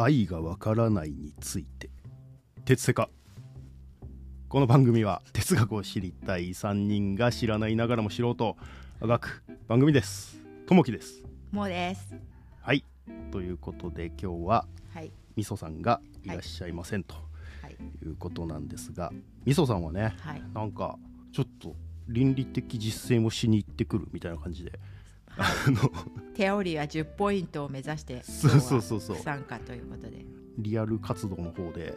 愛がわからないについて哲世家この番組は哲学を知りたい3人が知らないながらも知ろうとあがく番組ですともきですもうです。はいということで今日ははい。みそさんがいらっしゃいませんとはい。いうことなんですがみそさんはねはい。なんかちょっと倫理的実践をしに行ってくるみたいな感じではいあのテオリーは10ポイントを目指して、そうそうそうそう参加ということで。リアル活動の方で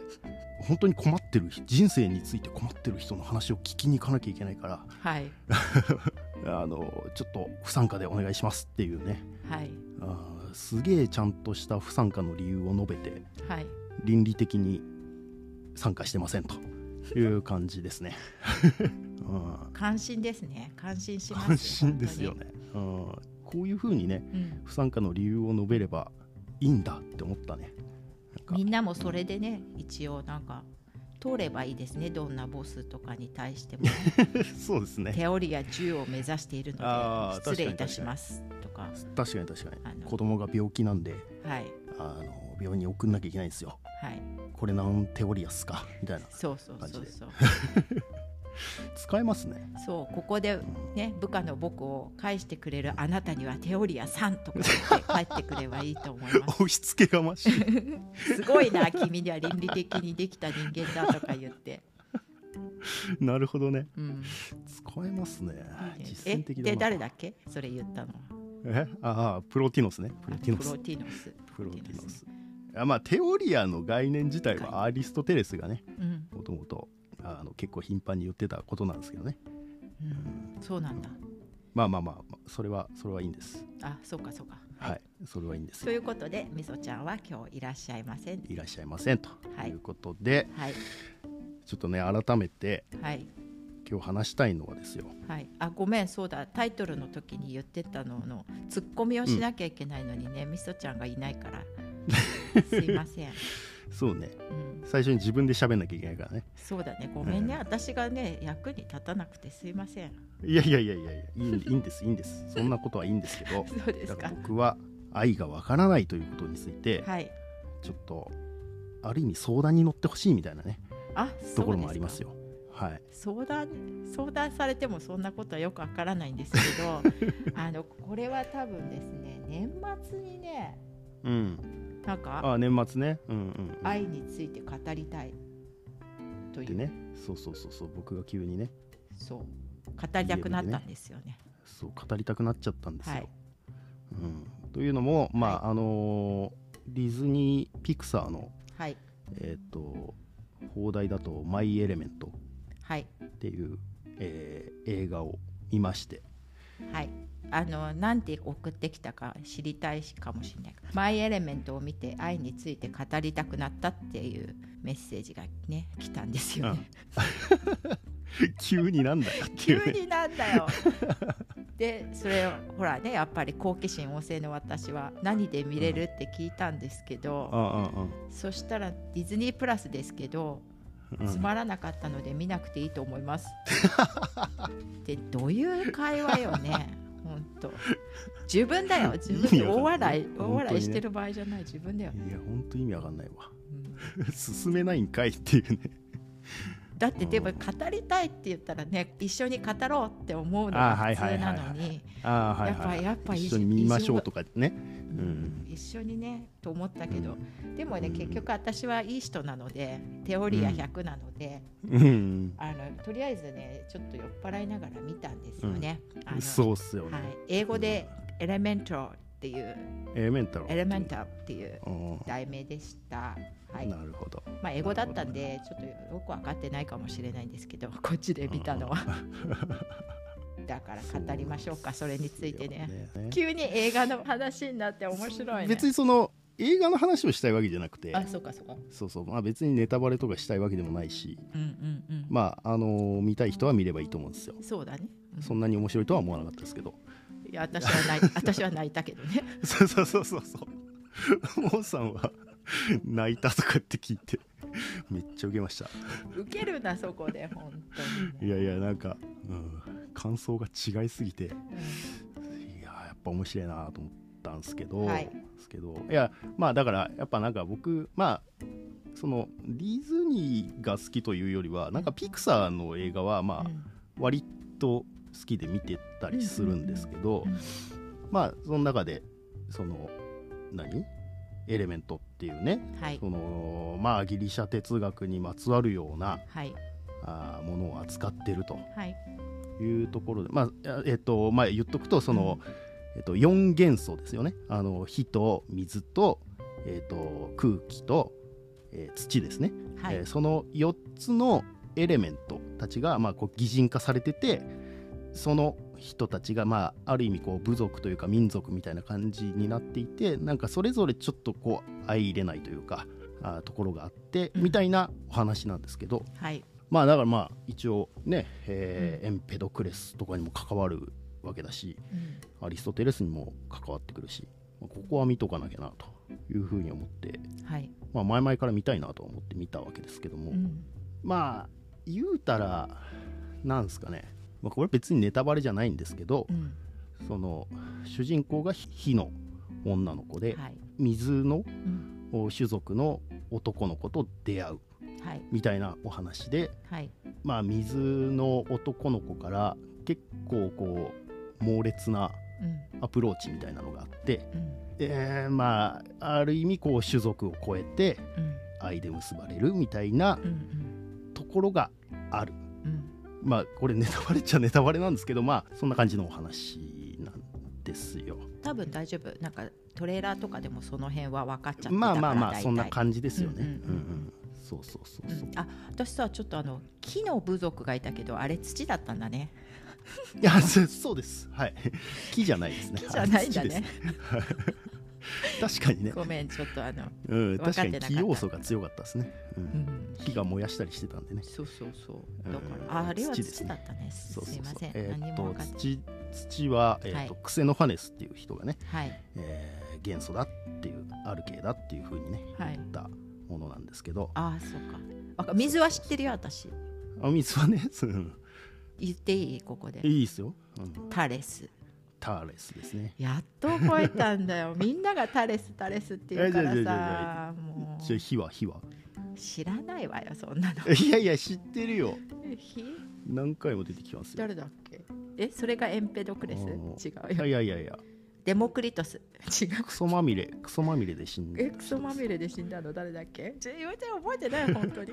本当に困ってる人人生について困ってる人の話を聞きに行かなきゃいけないからはい。あのちょっと不参加でお願いしますっていうねはい。あーすげえちゃんとした不参加の理由を述べてはい。倫理的に参加してませんという感じですね。うん関心ですね。関心します。安心ですよね、うん、こういうふうにね。うん。不参加の理由を述べればいいんだって思ったねみんなもそれでね、一応なんか。通ればいいですね。どんなボスとかに対しても、そうですねテオリーや10を目指しているので、失礼いたしますとか。確かに確かに子供が病気なんではい。あの病院に送んなきゃいけないんですよはい。これなんテオリアスか？みたいなそうそうそうそう。使えますねそうここでね部下の僕を返してくれるあなたにはテオリア3とか言って帰ってくればいいと思いま 押し付けがましい。す すごいな君には倫理的にできた人間だとか言って、なるほどね。うん、使えますね。実践的で誰だっけ？それ言ったの。え？ああプロティノスね。プロティノス。プロティノス。プロティノス。あまあテオリアの概念自体はアリストテレスがねうん、もともとあの結構頻繁に言ってたことなんですけどね。うん、そうなんだ。まあまあまあまあそれはそれはいいんです。あそうかそうか。はい、それはいいんです。ということでみそちゃんは今日いらっしゃいませんいらっしゃいませんと。はい。いうことで、はい。ちょっとね改めてはい。今日話したいのはですよ。はい、あごめんそうだ。タイトルの時に言ってたののツッコミをしなきゃいけないのにね、みそちゃんがいないから。すいません、そうね。うん、最初に自分で喋んなきゃいけないからね。そうだね。ごめんね、私がね役に立たなくてすいません。いやいやいやいやいやいいんですいいんです。そんなことはいいんですけど そうですだか僕は愛がわからないということについてはい。ちょっとある意味相談に乗ってほしいみたいなねあところもありますよ。よはい。相談相談されてもそんなことはよくわからないんですけど あのこれは多分ですね年末にねうん。なんかあ年末ね。うんうん、うん、愛について語りたいという、でねそうそうそうそう僕が急にね。そう。語りたくなったんですよね。そう語りたくなっちゃったんですよ。はい。うん、というのも、まああのーディズニー・ピクサーの、はい。えー、と放題だと「マイ・エレメント」はい。っていう、えー映画を見まして。はい、あのなんて送ってきたか知りたいかもしれない「マイ・エレメント」を見て愛について語りたくなったっていうメッセージがね来たんですよね。急になんだよ急になんだよ。でそれをほらねやっぱり好奇心旺盛の私は何で見れるって聞いたんですけど、ああそしたらディズニープラスですけどつまらなかったので見なくていいと思います。でどういう会話よね本当自分だよ。自分で大笑い大笑いしてる場合じゃない。自分だよ、いや本当意味わかんないわ。うん。進めないんかいっていうねだってでも語りたいって言ったらね一緒に語ろうって思うのが普通なのに。やっぱやっぱ一緒に見ましょうとかね。うん。一緒にねと思ったけど、でもねうん。結局私はいい人なのでテオリア100なので、うん、あのとりあえずねちょっと酔っ払いながら見たんですよね。あのそうっすよね、はい、英語でエレメントっていう。エレメンタルエレメンタっていううん。題名でした。はい。なるほどまあ英語だったんでちょっとよく分かってないかもしれないんですけど、こっちで見たのは。だから語りましょうかそれについてね。ね急に映画の話になって面白いね。別にその映画の話をしたいわけじゃなくてあ、そうかそうか。そうそう、まあ、別にネタバレとかしたいわけでもないしうんうんうん。まああのー見たい人は見ればいいと思うんですよそうだね。うんそんなに面白いとは思わなかったですけどいや私は泣い 私は泣いたけどね。そうそうそうそうそうモンさんは泣いたとかって聞いて めっちゃ受けました。受けるなそこで本当いに、ね。やいやなんか、うん、感想が違いすぎていうん。ややっぱ面白いなと思ったたんですけど、はい。ですけどいやまあだからやっぱなんか僕まあそのディズニーが好きというよりはなんかピクサーの映画はまあ割と好きで見てたりするんですけど、まあその中でその何？エレメントっていうねはい。そのまあギリシャ哲学にまつわるようなはい。あーものを扱ってると。はい。いうところでまあえっとまあ言っとくとその、えっと、4元素ですよね。あの火と水と,、えっと空気と、えー土ですね、はい。えーその4つのエレメントたちが、まあ、こう擬人化されててその人たちが、まあ、ある意味こう部族というか民族みたいな感じになっていてなんかそれぞれちょっとこう相入れないというかあーところがあって、うん。みたいなお話なんですけどはい。まあだからまあ一応ね、えーエンペドクレスとかにも関わるわけだしうん。アリストテレスにも関わってくるし、まあここは見とかなきゃなというふうに思って、はい。まあ、前々から見たいなと思って見たわけですけども、うん。まあ言うたらなんですかね、まあ、これ別にネタバレじゃないんですけどう、ん。その主人公が火の女の子で、はい。水のうん。種族の男の子と出会うはい。みたいなお話で、はい。まあ、水の男の子から結構こう猛烈なうん。アプローチみたいなのがあって、うん。えーまあある意味こう種族を超えてうん。愛で結ばれるみたいなところがある。うんまあこれネタバレっちゃネタバレなんですけどまあそんな感じのお話なんですよ。多分大丈夫。なんかトレーラーとかでもその辺は分かっちゃってまあまあまあそんな感じですよね。うんうんうん。うんうん。そうそうそうそう、うん。あ私さちょっとあの木の部族がいたけどあれ土だったんだね。いやそそうです。はい。木じゃないですね。木じゃないんだはい土ねです 確かにね。ごめんちょっとあの、うん、確かにってなかった。木要素が強かったですね、うん。うん、火が燃やしたりしてたんでね。そうそうそう。うんだから、ああれは土ですね。土だったね。すそうそうそう。すいません、えーっ土土は、えーっとはい。クセノファネスっていう人がね、はい。えー元素だっていうアルケーだっていうふうにねはい。言ったものなんですけど、ああそうか。水は知ってるよ私。あ水はね、うん。言っていい？ここで。いいですよ、うん。タレスターレスですね。やっと覚えたんだよ。みんながタレスタレスって言うからさもじゃあ火は火は？う知らないわよそんなの。いやいや知ってるよ。ひ何回も出てきますよ。誰だっけ？えそれがエンペドクレス？あ違ーうよ。いやいやいやデモクリトス。違う。クソまみれクソまみれで死んでえクソまみれで死んだの？誰だっけ？ちょ言われて覚えてない本当に。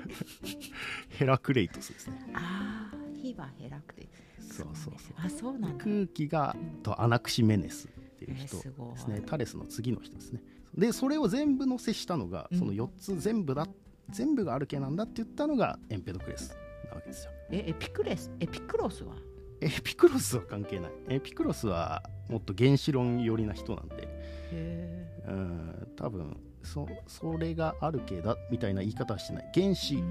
ヘラクレイトスですね。ああ火はヘラクレそうそう。そうあそうなんだ。空気がとアナクシメネスっていうえー人ですね、タレスの次の人ですね。でそれを全部載せしたのが、うん。その4つ全部だ全部がアルケなんだって言ったのがエンペドクレスなわけですよ。えエピクレスエピクロスは？エピクロスは関係ない。エピクロスはもっと原子論寄りな人なんで。へうん多分そそれがアルケだみたいな言い方はしてない。原え子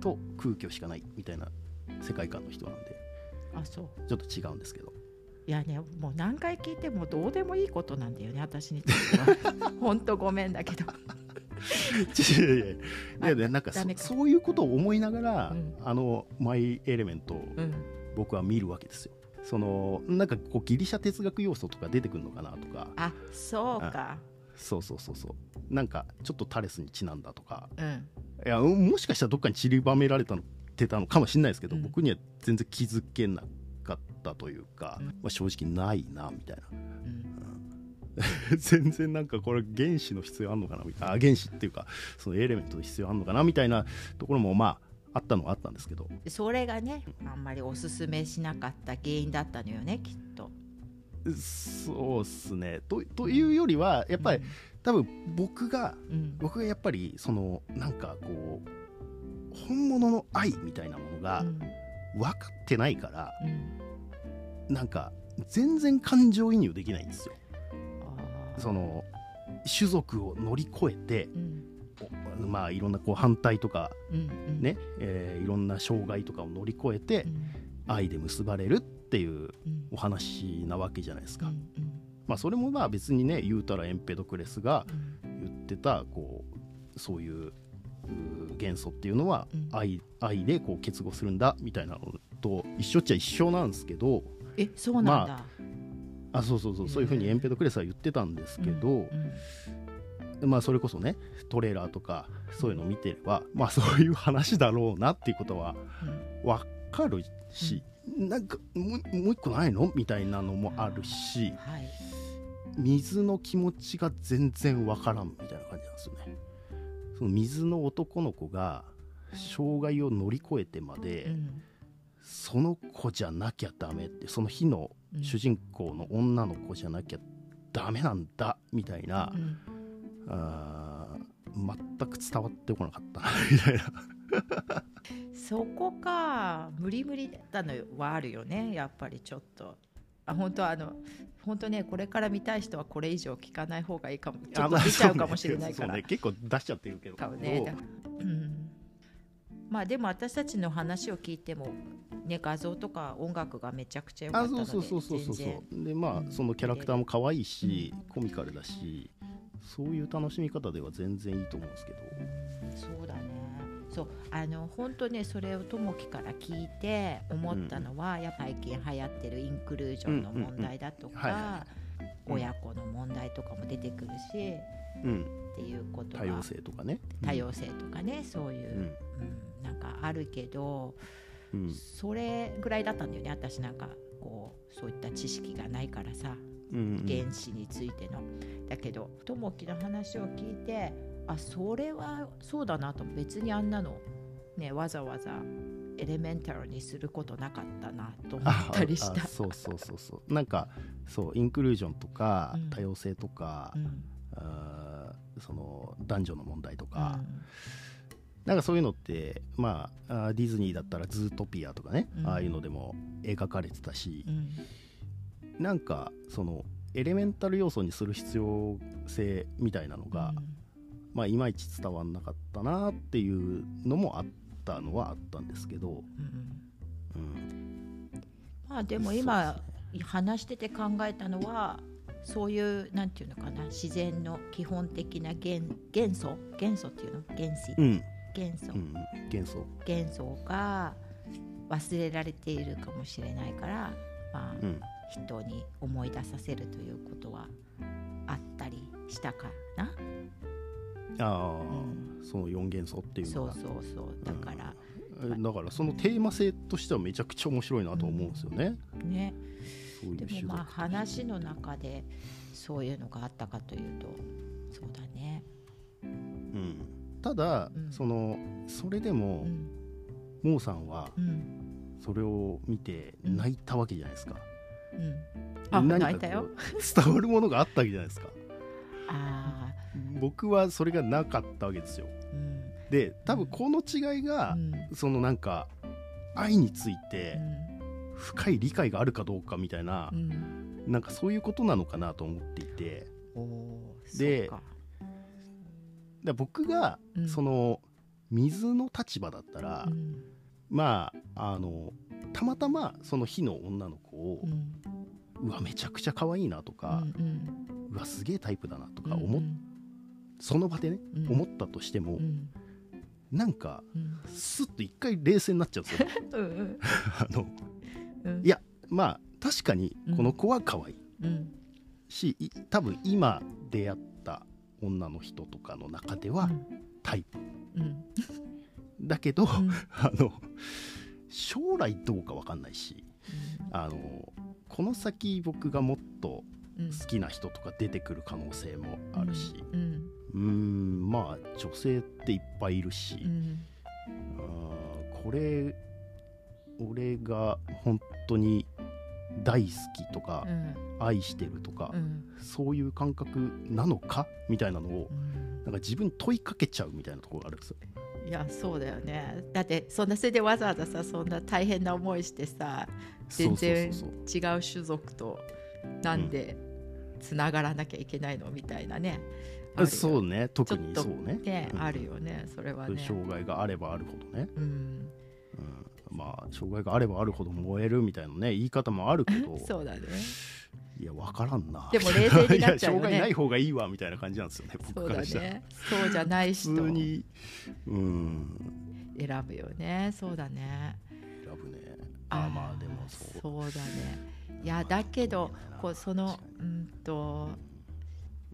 と空虚しかないみたいな世界観の人なんで。あそう。ちょっと違うんですけど。いやねもう何回聞いてもどうでもいいことなんだよね私にとっては。本当ごめんだけど。いやいやいや。いやいやなんかそういうことを思いながら、うん。あのマイ・エレメントをうん。僕は見るわけですよ。そのなんかこうギリシャ哲学要素とか出てくるのかなとか。あそうか。そうそうそうそう。なんかちょっとタレスにちなんだとか。うん。いやうんもしかしたらどっかに散りばめられたのてたのかもしれないですけど、うん。僕には全然気づけなかったというか、うん。まあ、正直ないなみたいな。うん。全然なんかこれ原子の必要あんのかなみたいな。あ原子っていうかそのエレメントの必要あんのかなみたいなところもまああったのはあったんですけど。それがねあんまりおすすめしなかった原因だったのよねきっと。そうっすね。とというよりはやっぱり、多分僕がうん。僕がやっぱりそのなんかこう本物の愛みたいなものがうん。分かってないから、うん。なんか全然感情移入できないんですよ。その種族を乗り越えてうん。おまあいろんなこう反対とかうんうん。ね、えーいろんな障害とかを乗り越えてうん。愛で結ばれるっていううん。お話なわけじゃないですか。うんうん。まあそれもまあ別にね言うたらエンペドクレスがうん。言ってたこうそういう元素っていうのはうん。愛,、愛でこう結合するんだみたいなのと一緒っちゃ一緒なんですけどえそうなんだ、あそうそうそうそういうふうにエンペドクレスは言ってたんですけど、まあそれこそねトレーラーとかそういうのを見てれば、まあそういう話だろうなっていうことは分かるし、なんかもうもう一個ないの？みたいなのもあるし、はい。水の気持ちが全然分からんみたいな感じなんですよね。その水の男の子が障害を乗り越えてまで、うん。その子じゃなきゃダメってその日の主人公の女の子じゃなきゃダメなんだみたいな、うん。あー全く伝わってこなかったな みたいな。そこか無理無理だったのはあるよねやっぱりちょっとあ本当はあの本当ねこれから見たい人はこれ以上聞かない方がいいかも。ちょっと出ちゃうかもしれないから。そうね。結構出しちゃってるけど。かもね。だう。ん。まあでも私たちの話を聞いてもね画像とか音楽がめちゃくちゃ良かあったのでそうそうそうそうそう。でまあうん。そのキャラクターも可愛いし、コミカルだしそういう楽しみ方では全然いいと思うんですけど。そうだねそうあの本当ねそれをともきから聞いて思ったのは、やっぱ最近流行ってるインクルージョンの問題だとか親子の問題とかも出てくるし、うん。っていうことが多様性とかね。多様性とかねそういうう、ん。うんなんかあるけどうん。それぐらいだったんだよね私なんかこうそういった知識がないからさうんうん。原子についての。だけどともきの話を聞いてあそれはそうだなと別にあんなの、ね、わざわざエレメンタルにすることなかったなと思あったりした。あ。そうそうそうそう。なんかそうインクルージョンとか、うん。多様性とか、うん。あーその男女の問題とうか、ん。なんかそういうのってまあディズニーだったら「ズートピア」とかね、うん。ああいうのでも描かれてたしう、ん。なんかそのエレメンタル要素にする必要性みたいなのが、まあいまいち伝わんなかったなっていうのもあったのはあったんですけど、うんうん。うん、まあでも今話してて考えたのはそういうなんていうのかな自然の基本的な元元素元素っていうの？原子、うん。元素、うん、幻想、元素が忘れられているかもしれないから、まあうん、人に思い出させるということはあったりしたかな？ああ、うん。その4元素っていうのが。そうそうそう。だから、えだからそのテーマ性としてはめちゃくちゃ面白いなと思うんですよね、ね。そういうでもまあ話の中でそういうのがあったかというとそうだね。うん、ただ、うん。そのそれでもう、ん。モーさんはうん。それを見て泣いたわけじゃないですか、うん、あ泣いたよ。伝わるものがあったわけじゃないですか。あ僕はそれがなかったわけですよ。ーうん。で多分この違いがう、ん。そのなんか愛についうてん。深い理解があるかどうかみたいなう、ん。なんかそういうことなのかなと思っていて。で僕がうん。その水の立場だったら、うん。まああのたまたまその火の女の子をう、ん。うわめちゃくちゃ可愛いなとかう、んうわすげえタイプだなとうんか思っ、うんその場でね、うん。思ったとしても、うん。なんかうん。スッと一回冷静になっちゃうんですよ うん あのうん。いやまあ確かにこの子は可愛い。うん。し、い多分今出会った女の人とかの中ではタイプ。うん。だけど、うん。あの将来どうか分かんないしあのこの先僕がもっとうん。好きな人とか出てくる可能性もあるし。うん。うーんまあ女性っていっぱいいるし、うん。あーこれ俺が本当に大好きとかうん。愛してるとか、うん。そういう感覚なのかみたいなのをうん。なんか自分に問いかけちゃうみたいなところがあるんですよ。いやそうだよね。だってそんなそれでわざわざさそんな大変な思いしてさ全然違う種族となんでつながらなきゃいけないのみたいなねあそうね。特にそうね。ね、うん。あるよね。それはね。障害があればあるほどね、うん。うん、まあ障害があればあるほど燃えるみたいなね言い方もあるけど。そうだね。いや分からんな。でも冷静になっちゃうよね。障害ない方がいいわみたいな感じなんですよねそうだ僕からしたら、ね。そうじゃない人。普通に。うん。選ぶよね。そうだね。選ぶね。あまあでもそう。そうだね。いやだけどこうそのうんと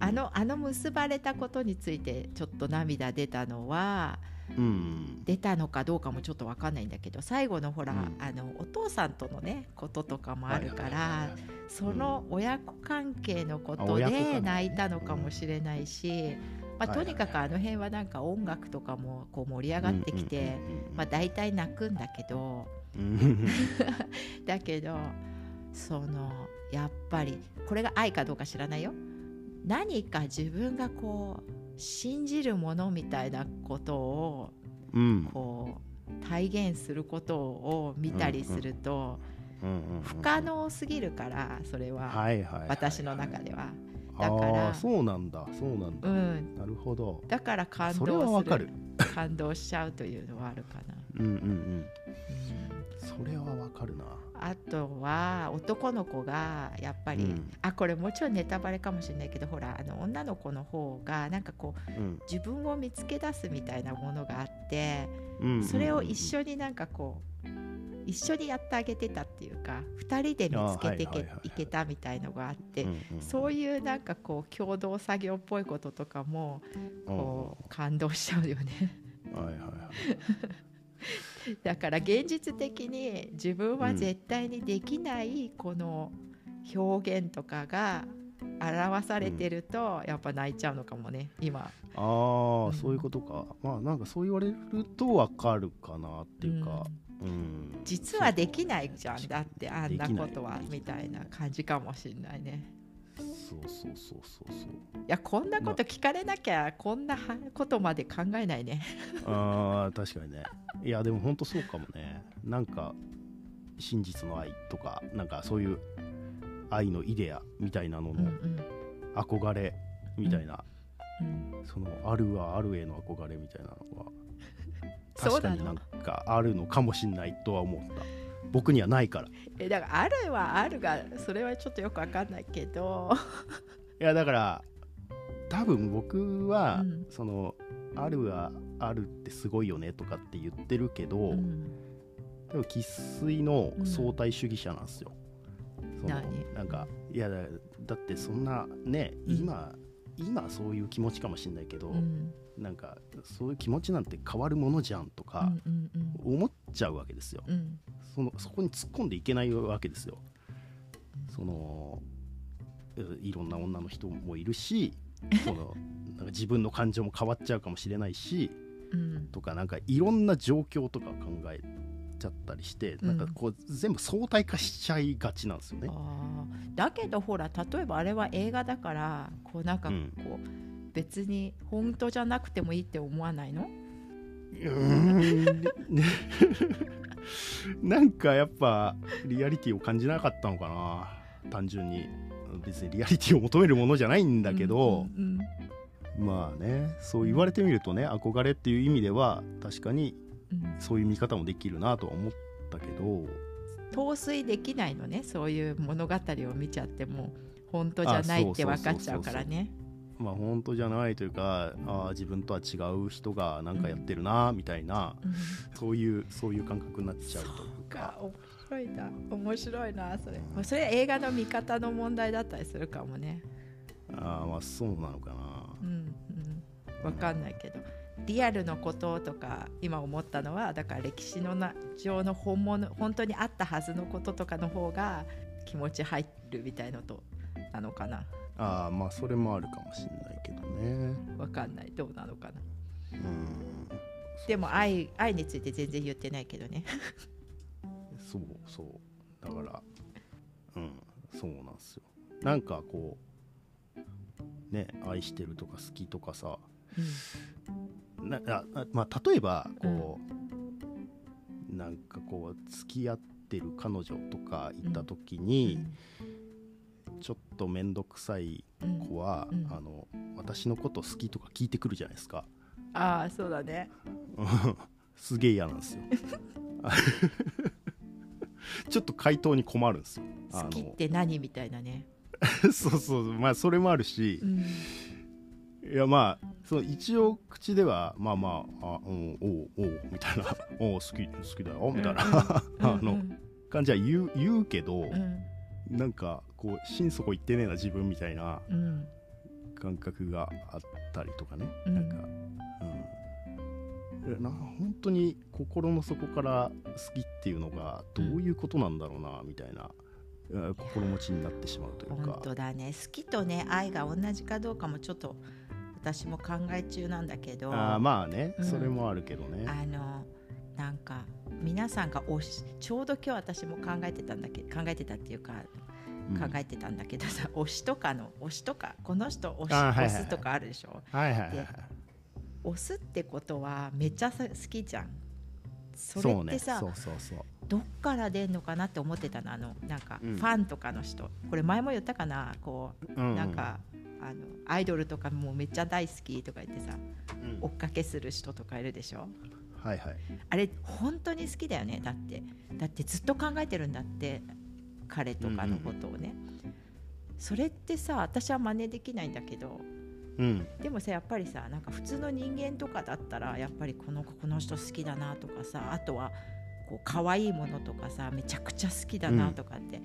あのあの結ばれたことについてちょっと涙出たのはうん。出たのかどうかもちょっと分かんないんだけど最後のほら、うん。あのお父さんとのねこととかもあるかはいはいはいらはい。その親子関係のこあとで泣いたのかもしれないし、まあ、とにかくあの辺はなんか音楽とかもこう盛り上がってきて、まあ、大体泣くんだけど だけどそのやっぱりこれが愛かどうか知らないよ何か自分がこう信じるものみたいなことをうん。こう体現することを見たりすると不可能すぎるからそれは。私の中では。あだからーそうなんだそうなんだ、うん。なるほど。だから感動する。感動しちゃうというのはあるかな、うんうんうん。うん。それはわかるなあとは男の子がやっぱり、うん。あこれもちろんネタバレかもしれないけどほらあの女の子の方がなんかこううん。自分を見つけ出すみたいなものがあってそれを一緒になんかこう一緒にやってあげてたっていうか2人で見つけていけいけたみたいのがあって、そういうなんかこう共同作業っぽいこととかもこう感動しちゃうよね。はいはいはい だから現実的に自分は絶対にできないこの表現とかが表されてるとやっぱ泣いちゃうのかもね今。ああ、そういうことか。まあなんかそう言われるとわかるかなっていうか、うん。実はできないじゃん。だってあんなことはみたいな感じかもしれないね。そうそうそうそうそう。いやこんなこと聞かれなきゃこんなはことまで考えないね。あー確かにね。いやでも本当そうかもね。なんか真実の愛とかなんかそういう愛のイデアみたいなののうんうん憧れみたいな、うんそのあるはあるへの憧れみたいなのは 確かになんかあるのかもしんないとは思った僕にはないから。いえだからあるはあるがそれはちょっとよくわかんないけど。やだから多分僕は、うん。そのあるはあるってすごいよねとかって言ってるけど、うん。でも生粋の相対主義者なんですよ。その何？なんかいやだだってそんなね、うん。今今そういう気持ちかもしれないけど、うん。なんかそういう気持ちなんて変わるものじゃんとうか思っちゃうわけですよ。うん。そのそこに突っ込んでいけないわけですよ。そのいいろんな女の人もいるし そのなんか自分の感情も変わっちゃうかもしれないしうん。とかなんかいろんな状況とか考えちゃったりして、うん。なんかこう全部相対化しちゃいがちなんですよね。あー。だけどほら例えばあれは映画だからこうなんかこうん。う、別に本当じゃなくてもいいって思わないの？うーん。ね なんかやっぱリアリティを感じなかったのかな。単純に。別にリアリティを求めるものじゃないんだけど、うんまあねそう言われてみるとね憧れっていう意味では確かにうんうんそういう見方もできるなとは思ったけど。陶酔できないのねそういう物語を見ちゃっても。本当じゃないって分かっちゃうからね。まあ本当じゃないというかあー自分とは違う人がなんかやってるなみたいな、うん。そういうそういう感覚になっちゃうというか。か面白いな。面白いなそれ。まあそれは映画の見方の問題だったりするかもね。あーまあそうなのかな。うんうん。分かんないけどリアルのこととか今思ったのはだから歴史のな上の本物本当にあったはずのこととかの方が気持ち入るみたいのとなのかな？ああまあそれもあるかもしれないけどね。分かんない。どうなのかな？うん。でも愛愛について全然言ってないけどね。そうそう。だからうんそうなんですよ。なんかこうね愛してるとか好きとかさなああまあ例えばこう、なんかこう付き合ってる彼女とかいた時に、ちょっと面倒くさいうん子は、うん。あの私のこと好きとか聞いてくるじゃないですか。ああそうだね。すげえ嫌なんですよ。ちょっと回答に困るんですよ。好きって何みたいなね、そうそう。まあそれもあるしう、んいやまあその一応口ではまあまああ、うん、おうおうみたいな。おう好き好きだよみたいな、あのうん。感じは言う言うけど、うん。なんかこう心底言ってねえな自分みたいなうん。感覚があったりとかね、うん。なんか、うん、えな本当に心の底から好きっていうのがどういうことなんだろうなみたいな、え心持ちになってしまうというか。本当だね。好きとね愛が同じかどうかもちょっと私も考え中なんだけど。あーまあね、うん。それもあるけどね。あのなんか皆さんが推しちょうど今日私も考えてたんだけど考えてたっていうかうん。考えてたんだけど さ、推しとかの推しとかこの人推しはいはいはい。推すとかあるでしょ？はいはいはいはい。で推すってことはめっちゃさ好きじゃん。それってさ、そうそうそうどっから出んのかなって思ってたのあのなんかうん。ファンとかの人、これ前も言ったかな？こううん。なんか、あのアイドルとかもめっちゃ大好きとか言ってさうん。追っかけする人とかいるでしょ？はいはい。あれ本当に好きだよね。だって。だってずっと考えてるんだって彼とかのことをね、それってさ私は真似できないんだけどうん。でもさやっぱりさなんか普通の人間とかだったらやっぱりこの子この人好きだなとかさあとはこう可愛いものとかさめちゃくちゃ好きだなとかって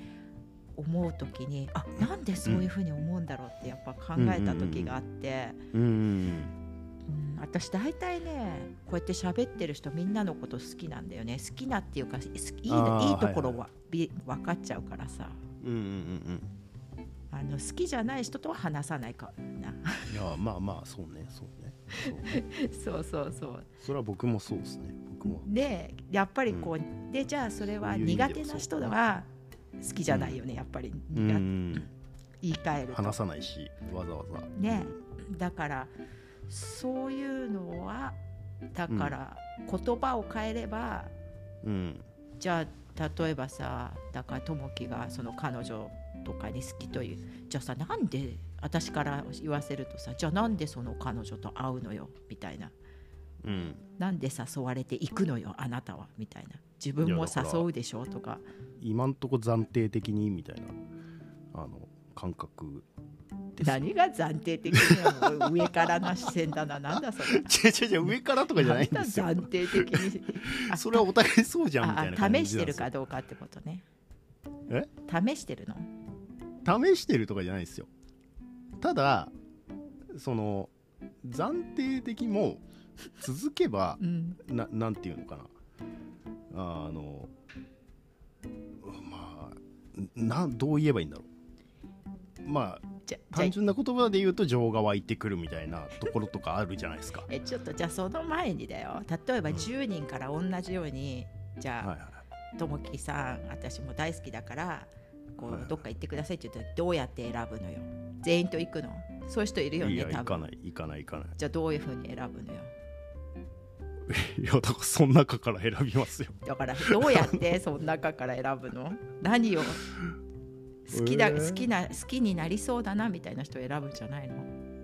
思う時に、あなんでそういうふうに思うんだろうってやっぱ考えた時があって、うん。うんうん私大体ねこうやって喋ってる人みんなのこと好きなんだよね。好きなっていうかいいいいところはいは、び分かっちゃうからさ。うんうんうんうん。あの好きじゃない人とは話さないかな。いやまあまあそうね。そうね。そうそうそうそれは僕もそうですね。僕も。でやっぱりこう、でじゃあそれは苦手な人は好きじゃないよね、やっぱりう苦ん。言い換えると。話さないしわざわざ。ね。だからそういうのはだから言葉を変えれば、うん。じゃあ例えばさだから友樹がその彼女とかに好きというじゃあさなんで私から言わせるとさじゃあなんでその彼女と会うのよみたいな。うん。なんで誘われて行くのよあなたはみたいな自分も誘うでしょとか。今んとこ暫定的にみたいなあの感覚何が暫定的に上からの視線だな。なんだそれ。違う違う上からとかじゃないんですよ。暫定的に。あそれはお互いそうじゃんみたいなあ感じあ試してるかどうかってことね。え？試してるの？試してるとかじゃないですよ。ただその暫定的も続けばうん。ななんていうのかなあのまあなんどう言えばいいんだろう。まあじゃ単純な言葉で言うと情が湧いてくるみたいなところとかあるじゃないですか。えちょっとじゃあその前にだよ。例えばうん。10人から同じように、じゃあ、ともきさん私も大好きだからこう、はいはい。どっか行ってくださいって言ったらどうやって選ぶのよ全員と行くのそういう人いるよいやね多分行かない行かない行かないじゃあどういうふうに選ぶのよ いやだからその中から選びますよ。だからどうやってその中から選ぶの？何を？好きだ、えー。好きな好きになりそうだなみたいな人を選ぶんじゃないの、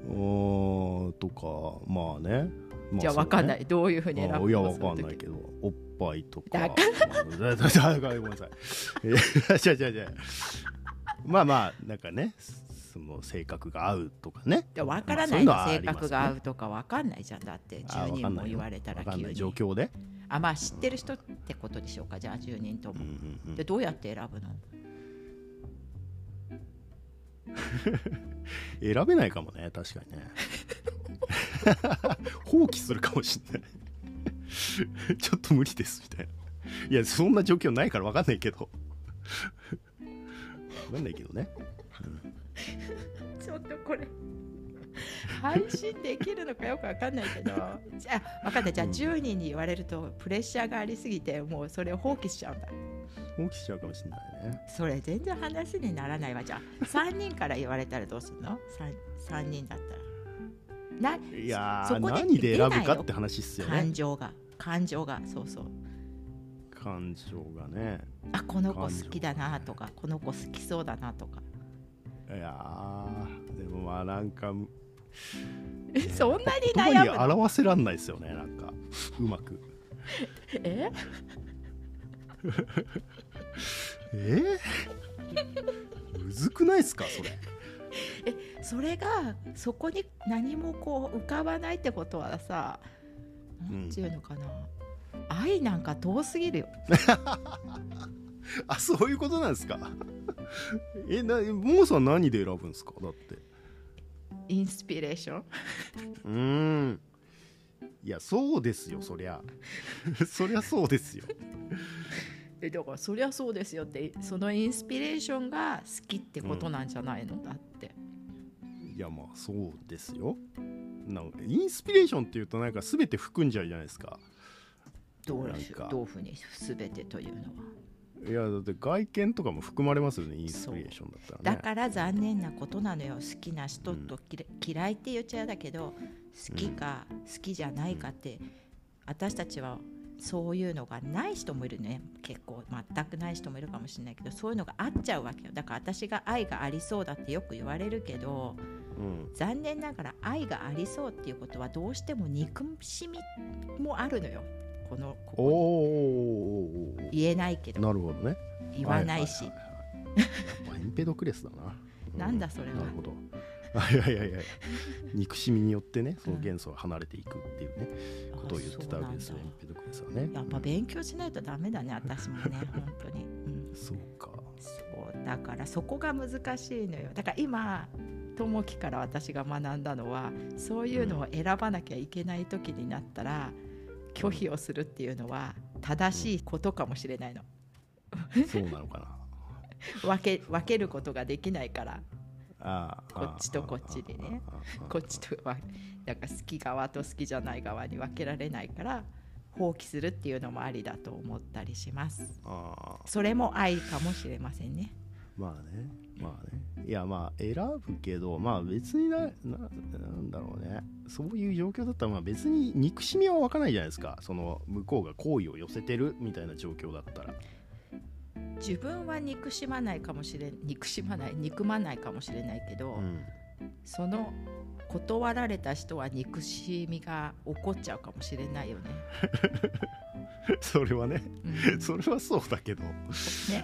おーとかまあね、まじゃあ分かんない。いどういうふうに選ぶの？いやわその時。かんないけどおっぱいとか。だ ごめんなさい。えーじゃあじゃあじゃあまあまあなんかねその性格が合うとかね。で分からない。ますね。格が合うとか分かんないじゃん。だって10あーわ人も言われたら急わかんない。状に。況で、あまあ知ってる人ってことでしょうかじゃあ10人とも。うんうんうん。でどうやって選ぶの？選べないかもね確かにね。放棄するかもしんない。ちょっと無理ですみたいな。いやそんな状況ないから分かんないけど。分かんないけどねちょっとこれ。配信できるのかよくわかんないけど。じゃあ分かったじゃあうん。10人に言われるとプレッシャーがありすぎてもうそれを放棄しちゃうんだ。放棄しちゃうかもしんないね。それ全然話にならないわ。じゃあ3人から言われたらどうするの？3, 3人だったら。ないやーそこで何で選ぶかって話っすよね。感情が。感情が。そうそう。感情がね。あこの子好きだなとかこの子好きそうだなとかいやーでもまあなんかそんなに言葉に悩むの？表せらんないですよねなんか。うまく。え？え？ー、むずくないっすかそれ？それがそこに何もこう浮かばないってことはさうんなんていうのかな、愛なんか遠すぎるよ あそういうことなんですか？えなモーさん何で選ぶんですか？だって。インスピレーション？うーん。いやそうですよそりゃ。そりゃそうですよ。えだからそりゃそうですよってそのインスピレーションが好きってことなんじゃないの、だって。いやまあそうですよ。なんかインスピレーションっていうとなんか全て含んじゃうじゃないですか。どうなんか。どういうふうに全てというのは？いやだって外見とかも含まれますよねインスピレーションだったらね。だから残念なことなのよ。好きな人とき嫌いって言っちゃうだけど好きか好きじゃないかって私たちはそういうのがない人もいるね。結構全くない人もいるかもしれないけどそういうのがあっちゃうわけよ。だから私が愛がありそうだってよく言われるけどうん。残念ながら愛がありそうっていうことはどうしても憎しみもあるのよこのここ言えないけど。なるほどね。言わないし、はいはいやっぱエンペドクレスだな、う なんだそれは。なるほど。あいやいやいや憎しみによってねその元素が離れていくっていうね、ことを言ってたわけですよエンあペドクレスはね。やっぱ勉強しないとダメだね私もね 本当に、うんうん。そうか。そうだからそこが難しいのよ。だから今友樹から私が学んだのはそういうのを選ばなきゃいけない時になったら、拒否をするっていうのは正しいことかもしれないの。そうなのかな。分け分けることができないから。ああこっちとこっちでね。こっちとはなんか好き側と好きじゃない側に分けられないから放棄するっていうのもありだと思ったりします。ああ。それも愛かもしれませんね。まあねまあね。いやまあ選ぶけどまあ別になななんだろうね。そういう状況だったらまあ別に憎しみは湧かないじゃないですか。その向こうが好意を寄せてるみたいな状況だったら。自分は憎しまないかもしれん憎しまない憎まないかもしれないけど、うん。その断られた人は憎しみが起こっちゃうかもしれないよね。それはね。うん。それはそうだけど。ね。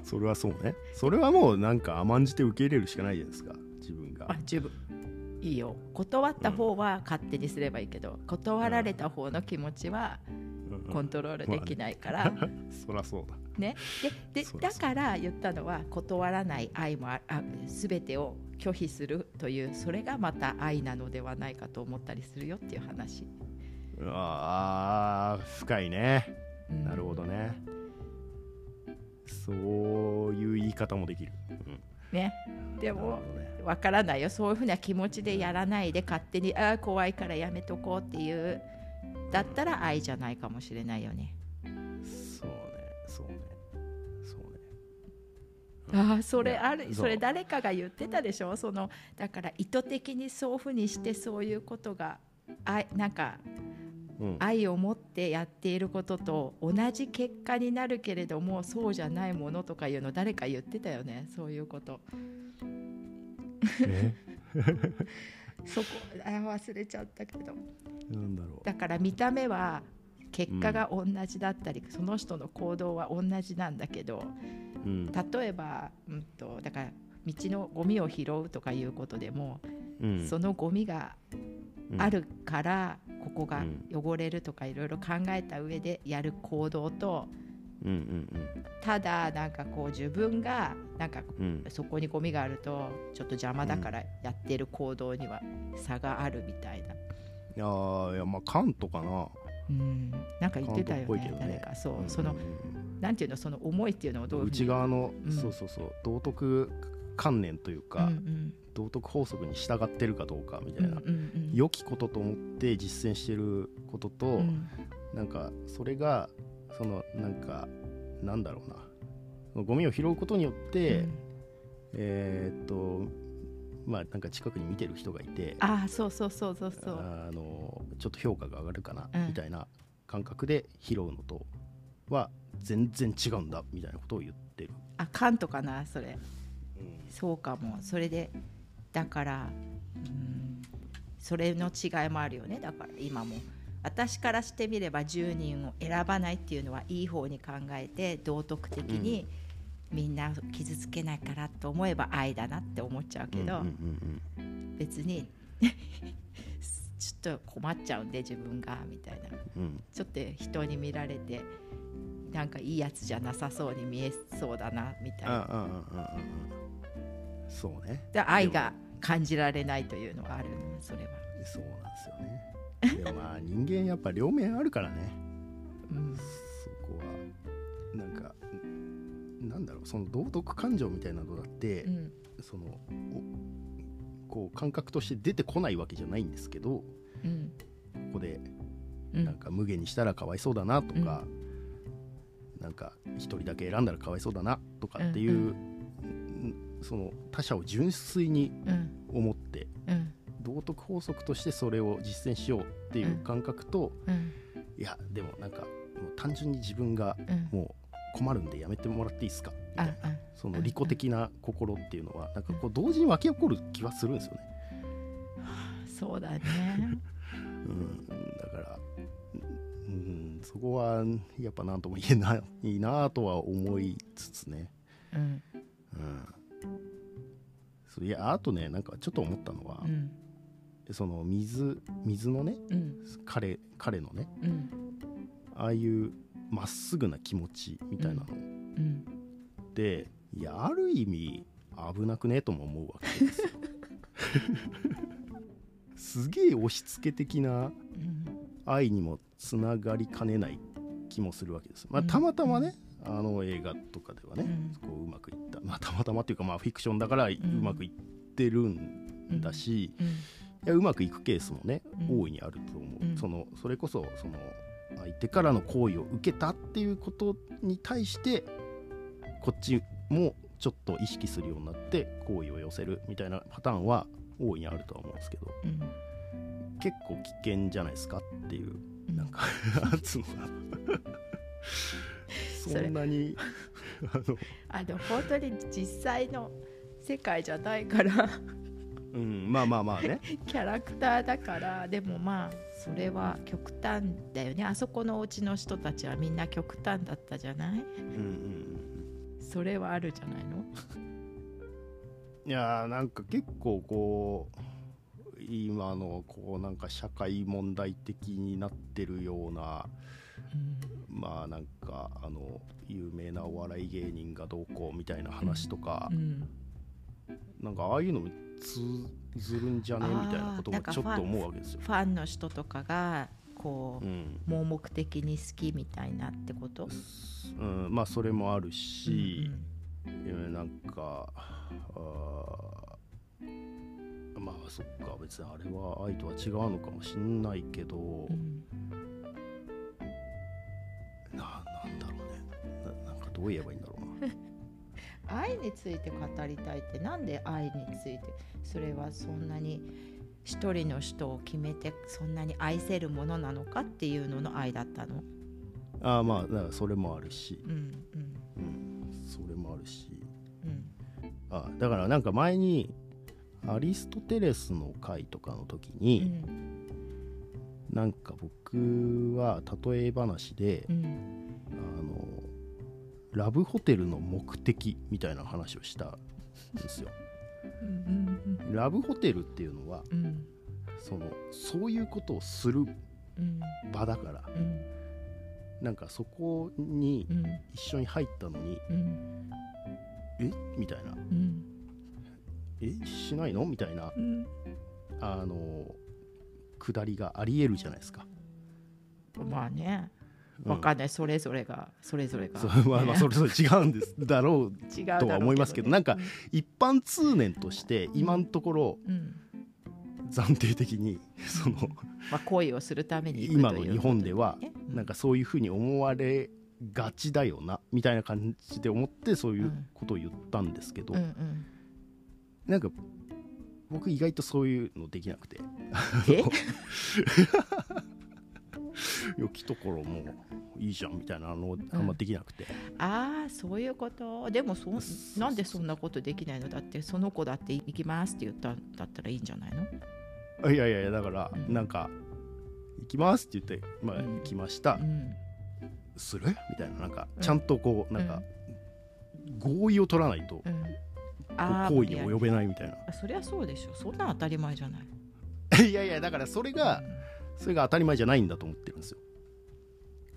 それはそうね。それはもうなんか甘んじて受け入れるしかないじゃないですか。自分が。あ十分。いいよ。断った方は勝手にすればいいけど、断られた方の気持ちはうん。コントロールできないから、そりゃそうだ。ね、ででだから言ったのは断らない愛もああ全てを拒否するというそれがまた愛なのではないかと思ったりするよっていう話。あー深いね。うん。なるほどね。そういう言い方もできる、うん、ね、でもなるほどね。わからないよ。そういうふうな気持ちでやらないで勝手にああ怖いからやめとこうっていうだったら愛じゃないかもしれないよね。そうね。そうねああそれあるそれ誰かが言ってたでしょ？そのだから意図的にそういうふうにしてそういうことがあなんかうん。愛を持ってやっていることと同じ結果になるけれどもそうじゃないものとかいうの誰か言ってたよね？そういうこと。え？そこあ忘れちゃったけど。なんだろだから見た目は結果が同じだったり、その人の行動は同じなんだけどう、うん。例えば、うん、とだから道のゴミを拾うとかいうことでも、うん。そのゴミがうんあるからここがうん。汚れるとかいろいろ考えた上でやる行動とうんうんただなんかこう自分がなんかうん。うんそこにゴミがあるとちょっと邪魔だからやってる行動には差があるみたいな、いやーいやまあカントかなうん、なんか言ってたよね。ね。誰か。そう、ん。そのうんうんなんていうのその思いっていうのをどう内側の、うん。そうそうそう。道徳観念というか、うんうん。道徳法則に従ってるかどうかみたいな、うんうんうん。良きことと思って実践してることと、うん。なんかそれがそのなんかなんだろうな。そのゴミを拾うことによって、うん。えーっとまあなんか近くに見てる人がいてああそうそうそうそうそう。あのちょっと評価が上がるかな、うん。みたいな感覚で拾うのとは全然違うんだみたいなことを言ってる、あカントかなそれ。そうかも。それでだからうんそれの違いもあるよね。だから今も。私からしてみれば10人を選ばないっていうのはいい方に考えて道徳的にみんな傷つけないからと思えば愛だなって思っちゃうけど、うんうん。別にちょっと困っちゃうんで自分がみたいな。うん。うんちょっと人に見られてなんかいいやつじゃなさそうに見えそうだなみたいな。そうね。で愛が感じられないというのはあるそれは、そうなんですよね。でもまあ人間やっぱ両面あるからね。うん。そこはなんかんなんだろうその道徳感情みたいなのだって、うん。そのおこう感覚として出てこないわけじゃないんですけどうん。ここでうん。なんか無限にしたらかわいそうだなとか、なんか一人だけ選んだらかわいそうだなとかっていう、うんん。その他者を純粋にうん。思ってうん。道徳法則としてそれを実践しようっていう感覚と、うん。いやでもなんかもう単純に自分がうん。もう困るんでやめてもらっていいですかみたいな。その利己的な心っていうのはなんかこう同時に湧き起こる気はするんですよね。そうだね。うん、だから、うん、そこはやっぱ何とも言えないなとは思いつつね。うん。うん、いやあとねなんかちょっと思ったのはう、ん。その水水のねうん。彼彼のねうん。ああいうまっすぐな気持ちみたいなのうんって、いやある意味危なくね？とも思うわけですよ。すげえ押し付け的なうん。愛にもつながりかねない気もするわけです。まあ、うん。たまたまね、あの映画とかではね、うん。こううまくいった、まあ、たまたまっていうか、まあ、フィクションだからうまくいってるんだし、うん。いやうまくいくケースもね、うん。大いにあると思う、うん。そのそれこそその相手からの行為を受けたっていうことに対してこっちもちょっと意識するようになって好意を寄せるみたいなパターンは大いにあるとは思うんですけどうん結構危険じゃないですかっていううんなん。かつうのそんなに あのあでも本当に実際の世界じゃないから。うんまあまあまあね。キャラクターだから。でもまあそれは極端だよね。あそこのお家の人たちはみんな極端だったじゃない？うんうんうんそれはあるじゃないの？いやーなんか結構こう今のこうなんか社会問題的になってるようなまあなんかあの有名なお笑い芸人がどうこうみたいな話とかう、ん。なんかああいうのも通ずるんじゃね？みたいなこともちょっと思うわけですよ。ファンの人とかがこう、うん。盲目的に好きみたいなってこと？うん、まあそれもあるし、えーなんかあーまあそっか別にあれは愛とは違うのかもしんないけど、うんうん。ななんだろうね。ななんかどう言えばいいんだろうな。愛について語りたいってなんで愛についてそれはそんなに一人の人を決めてそんなに愛せるものなのかっていうのの愛だったの。あーまあだからそれもあるし、うんうん。うん、それもあるし。うん。あだからなんか前にアリストテレスの回とかの時うに、ん。なんか僕は例え話で、うん。あのラブホテルの目的みたいな話をしたんですよ。うんラブホテルっていうのはうん。そのそういうことをするうん場だから。うん。なんかそこにうん一緒に入ったのにうん。え？みたいな。うん。え？しないの？みたいなうん。あの下りがありえるじゃないですか。まあね。うんわかんない。それぞれが。それぞれが。まあまあそれぞれ違うんですだろうとは思いますけどなんか一般通念として今のところうん。暫定的に そのまあ恋をするために今の日本ではねなんかそういうふうに思われがちだよなみたいな感じで思ってそういうことを言ったんですけど、うん。うんなんか僕意外とそういうのできなくてえいや来たからもういいじゃんみたいなのあんまできなくて、ああそういうこと。でもそなんでそんなことできないの？だってその子だって行きますって言ったんだったらいいんじゃないの？あいやいやいやだからうん。なんか「行きます」って言って「まあうん。行きました。う」ん。する？みたいななんかうん。ちゃんとこうなんか合意を取らないと行為に及べないみたいな。あそりゃそうでしょ。そんなん当たり前じゃない。いやいやだからそれがそれが当たり前じゃないんだと思ってるんですよ。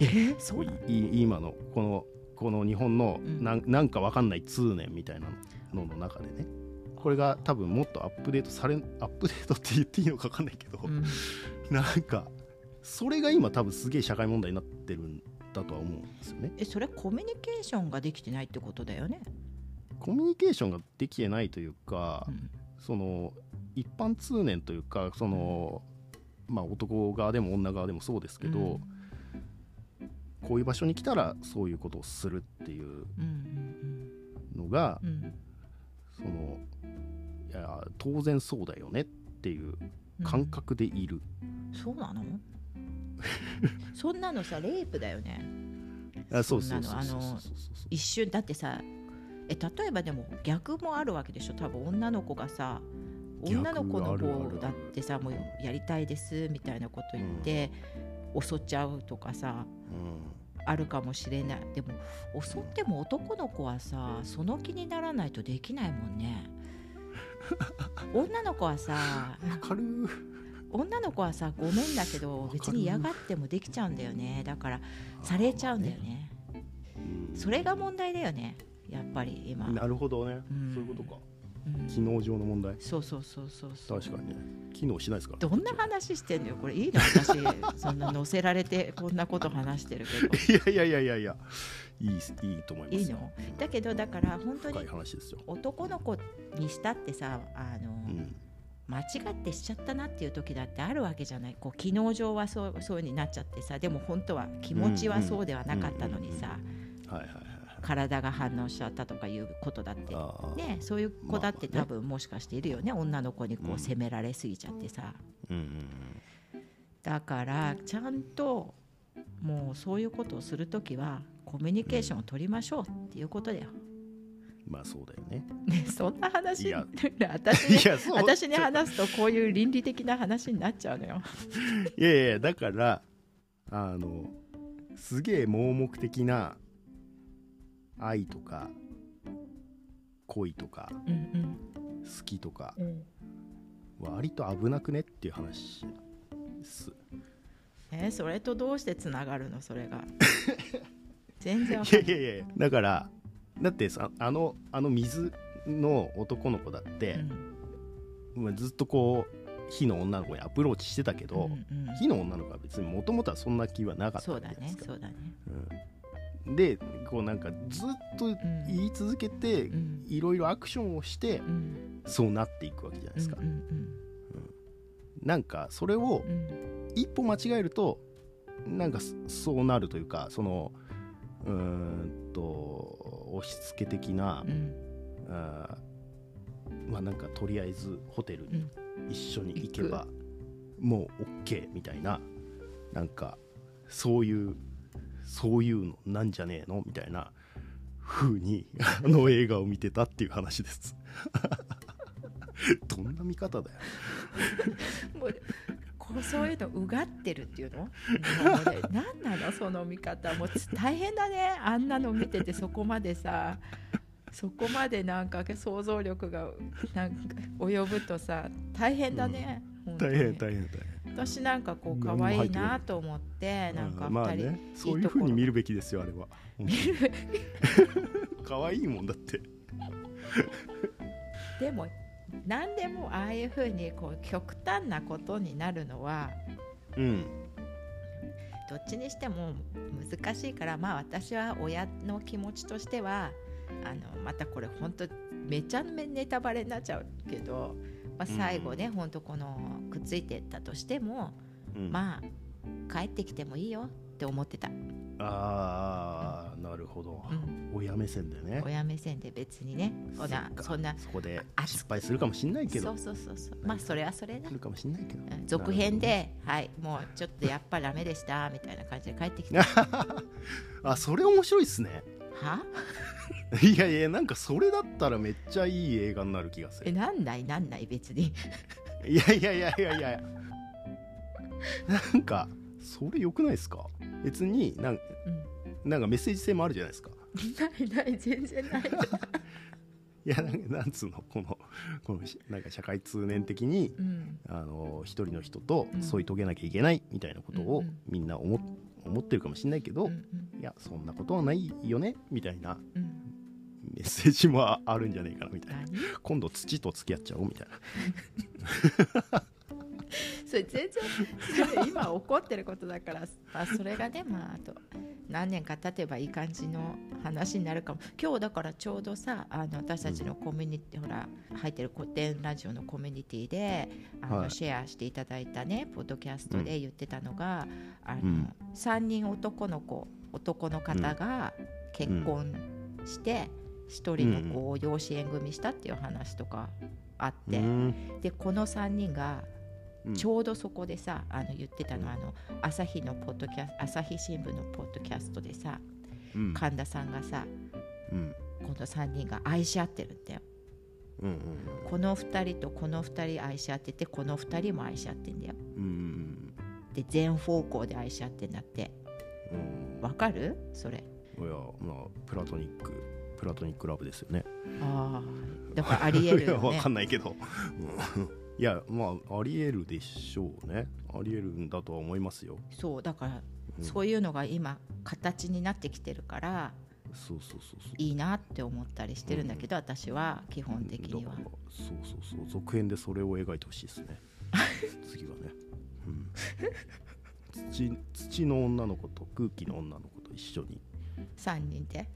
え？そう今のこのこの日本のうん。なん,、なんかわかんない通念みたいなのの中でね。これが多分もっとアップデートされアップデートって言っていいのかわかんないけど、うん。なんかそれが今多分すげえ社会問題になってるんだとは思うんですよね。えそれコミュニケーションができてないってことだよね、コミュニケーションができてないというか、うん。その一般通念というかその、まあ、男側でも女側でもそうですけど、こういう場所に来たらそういうことをするっていううんうんのが、うん。うん。そのいや当然そうだよねっていううん。感覚でいる、そうなの？そんなのさレイプだよね。あそうそそうそうそう一瞬だってさえ例えばでも逆もあるわけでしょ？多分女の子がさ逆女の子の方るだってさもうやりたいですみたいなこと言って、襲っちゃうとかさうあるかもしれない。でも襲っても男の子はさその気にならないとできないもんね。女の子はさ女の子はさごめんだけど別に嫌がってもできちゃうんだよね。だからされちゃうんだよね。うん。それが問題だよね。やっぱり今、なるほどね、うん。そういうことか。うん機能上の問題。そうそうそうそうそう。確かにね。機能しないですから。どんな話してんのよこれ。いいの私。そんな載せられてこんなこと話してるけど。いやいやいやいやいや。いいいいと思いますよ。いいの？だけどだから本当に男の子にしたってさあの、うん。間違ってしちゃったなっていう時だってあるわけじゃない。こう機能上はそうそういう風になっちゃってさでも本当は気持ちはそうではなかったのにさ体が反応しちゃったとかいうことだって。ねそういう子だって多分もしかしているよね。女の子にこう責められすぎちゃってさ。だからちゃんともうそういうことをする時はコミュニケーションを取りましょうっていうことだよ。うんまあそうだよね。ねそんな話いや。私に私に話すとこういう倫理的な話になっちゃうのよ。いやいやだからあのすげえ盲目的な愛とか恋とかうん好きとかうんうん、割と危なくねっていう話です。えーそれとどうしてつながるの？それが。全然わいかんない。やいやいやだからだってさあのあの水の男の子だって、まあずっとこう火の女の子にアプローチしてたけど、うんうんうん。火の女の子は別にもともとはそんな気はなかったそうだねそうだね。うんでこうなんかずっと言い続けて、うん。いろいろアクションをしてうん。そうなっていくわけじゃないですか、なんかそれを一歩間違えるとなんかそそうなるというかそのうーんと押し付け的な、うん。あーまあなんかとりあえずホテルに一緒に行けばもう OK みたいななんかそういうそういうのなんじゃねえの？みたいな風にあの映画を見てたっていう話です。どんな見方だよ。もうこうそういうのうがってるっていうの？何なの？その見方。もうつ大変だね。あんなの見ててそこまでさそこまでなんか想像力がなんか及ぶとさ大変だね、本当に。大変大変大私なんかこう可愛いなと思ってなんか変まあ二人、ねそういう風に見るべきですよあれは。可愛いもんだって。でも何でもああいうふうにこう極端なことになるのはうん。どっちにしても難しいからまあ私は親の気持ちとしてはあのまたこれ本当めちゃめネタバレになっちゃうけど、まあ、最後ね、本当このくっついてったとしても、うん。まあ帰ってきてもいいよって思ってた、ああなるほど、うん。親目線でね。親目線で別にねそんなそんなそこで失敗するかもしんないけど。そうそうそうそう。まあそれはそれだ。するかもしんないけどうん。続編で、はい、もうちょっとやっぱダメでしたみたいな感じで帰ってきた。あそれ面白いっすね。は？いやいやなんかそれだったらめっちゃいい映画になる気がすえるなんない？なんない？別に。いやいやいやいやいや。なんかそれ良くないですか？別になんうん、なんかメッセージ性もあるじゃないですか。ないない全然ない。いやなんかなんつうの？このこのしなんか社会通念的にうん。あの一人の人とうん。添い遂げなきゃいけないみたいなことをうんうん。みんな思っ思ってるかもしれないけど、うんいやそんなことはないよね？みたいなうんうんメッセージもあるんじゃないかなみたいな。何？今度土と付き合っちゃおうみたいな。それ全然それ今怒ってることだから、まあ、それがねまああと何年か経てばいい感じの話になるかも。今日だからちょうどさあの私たちのコミュニティ、ほら入ってる古典ラジオのコミュニティであの、はい。シェアしていただいたねポッドキャストで言ってたのが、あのうん。3人男の子男の方が結婚して、一人の子を養子縁組したっていう話とかあって、うん。でこの3人がうん。ちょうどそこでさあの言ってたのはあの朝日のポッドキャス朝日新聞のポッドキャストでさうん。神田さんがさうん。この3人が愛し合ってるんだよ。うんこの2人とこの2人愛し合っててこの2人も愛し合ってんだよ。うんうん。で全方向で愛し合ってんだって。うん。わかる？それ。いやまあプラトニックプラトニックラブですよね。ああだからありえる いやよねわかんないけど。うん。いやまあありえるでしょうね。ありえるんだとは思いますよ。そうだからうんそういうのが今形になってきてるからそうそうそうそう。いいなって思ったりしてるんだけど私は基本的には。そうそうそう。続編でそれを描いてほしいですね。次はね、うん、土 土の女の子と空気の女の子と一緒に3人で？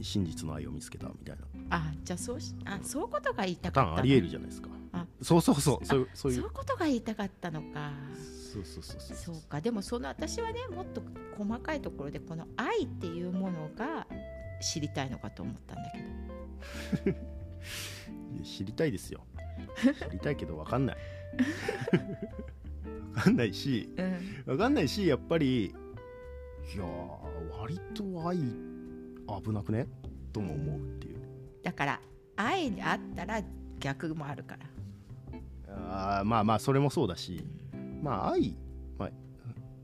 真実の愛を見つけたみたいな。あじゃあそうしあそういうことが言いたかったありえるじゃないですか。あ。そうそうそう。そういうそそう。ういうことが言いたかったのか。そうそうそうそう。そうか。でもその私はねもっと細かいところでこの愛っていうものが知りたいのかと思ったんだけど。知りたいですよ。知りたいけど分かんない。分かんないしうん。分かんないしやっぱりいやー割と愛危なくね？とも思うっていう。だから愛にあったら逆もあるから。あーまあまあそれもそうだしまあ愛まあ、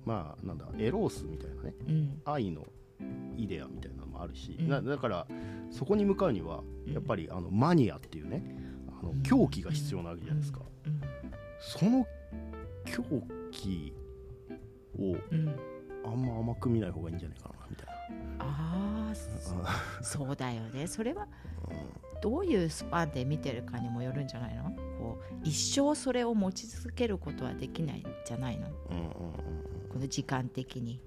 まあ、なんだエロースみたいなね。うん。愛のイデアみたいなのもあるし、うん。なだからそこに向かうにはうん。やっぱりあのマニアっていうねあの狂気が必要なわけじゃないですか、うん。その狂気をうんあんま甘く見ない方がいいんじゃないかなみたいああな、そうだよね。それはうんどういうスパンで見てるかにもよるんじゃないの？こう一生それを持ち続けることはできないんじゃないの？うんうんこの時間的に。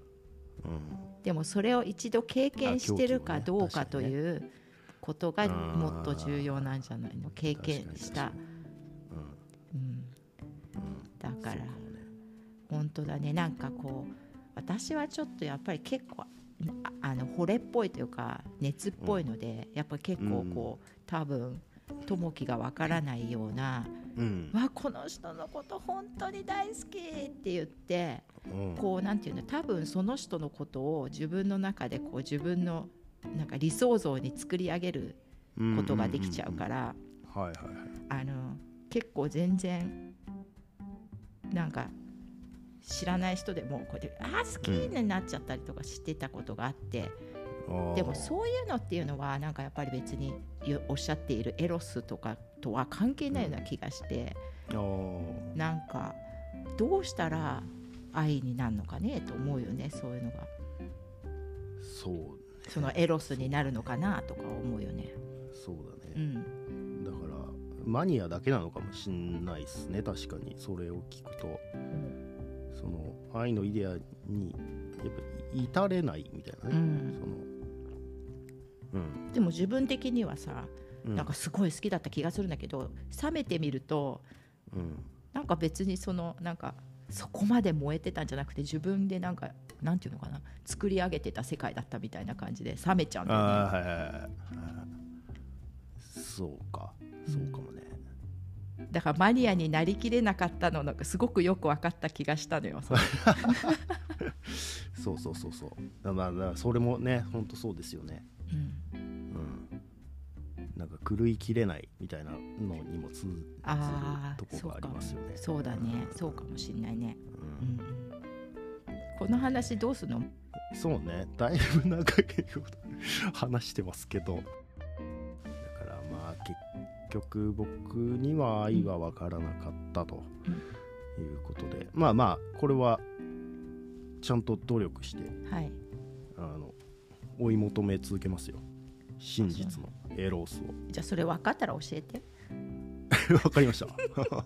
うんうんでもそれを一度経験してるかどうかということがもっと重要なんじゃないの？経験した。うん、にうん。だから本当だね。なんかこう私はちょっとやっぱり結構ああの惚れっぽいというか熱っぽいので、やっぱ結構こう、多分友樹がわからないようなうん「わこの人のこと本当に大好き!」って言ってうん。こうなんていうの多分その人のことを自分の中でこう自分のなんか理想像に作り上げることができちゃうから、結構全然なんか知らない人でもこうやって「あー好き!」になっちゃったりとかしてたことがあって、あーでもそういうのっていうのはなんかやっぱり別によおっしゃっているエロスとかとは関係ないような気がして、あー。なんかどうしたら愛になるのかねと思うよねそういうのが。そうそのエロスになるのかなとか思うよね。そうだうね、ん。だからマニアだけなのかもしんないですね確かに。それを聞くとその愛のイデアにやっぱ至れないみたいなね、うん。そのうん。でも自分的にはさうん。なんかすごい好きだった気がするんだけど冷めてみるとうん。なんか別にそのなんかそこまで燃えてたんじゃなくて自分でなんかなんていうのかな作り上げてた世界だったみたいな感じで冷めちゃうんだよね。はいはいそうか。そうかもね、だからマニアになりきれなかったのがすごくよく分かった気がしたのよ。それ そうそうそうそう。だまあだからそれもねほんとそうですよね。うん。うん。なんか狂いきれないみたいなのにも通ずるとこがありますよね。そうだね。そうかもしんないね。うん。うんうん。この話どうすんの？そうね。だいぶ長い話してますけど局僕には愛は分からなかったということで、まあまあこれはちゃんと努力してはい。あの追い求め続けますよ。真実のエロースじゃあそれ分かったら教えて。をわかりました。わか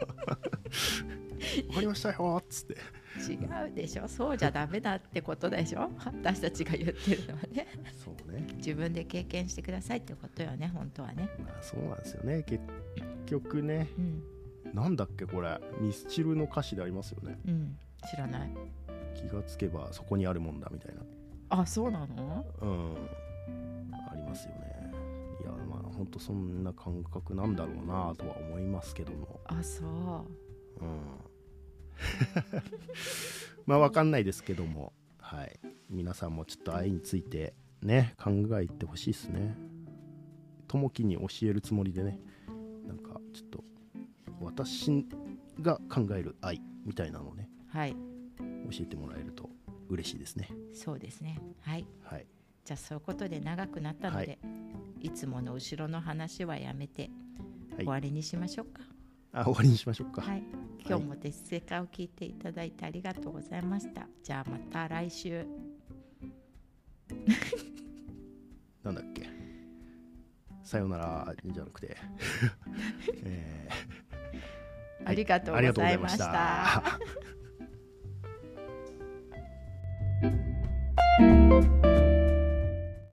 りましたよっつって違うでしょ。そうじゃダメだってことでしょ。私たちが言ってるのはね。そうね。自分で経験してくださいってことよね本当はね。まあそうなんですよね。結局ねうん。なんだっけこれ。ミスチルの歌詞でありますよね。うん。知らない。気がつけばそこにあるもんだみたいな。あそうなの？うん。ありますよね。いやまあ本当そんな感覚なんだろうなとは思いますけども。あそう。うん まあわかんないですけども。はい。皆さんもちょっと愛についてね考えてほしいですね。ともきに教えるつもりでね。なんかちょっと私が考える愛みたいなのをねはい。教えてもらえると嬉しいですね。そうですね。はい。はい。じゃあそういうことで長くなったので、い、つもの後ろの話はやめてはい。終わりにしましょうかあ終わりにしましょうか、はい、今日もデスセを聞いていただいてありがとうございました、はい、じゃあまた来週。なんだっけ。さようならじゃなくて、えー、ありがとうございました。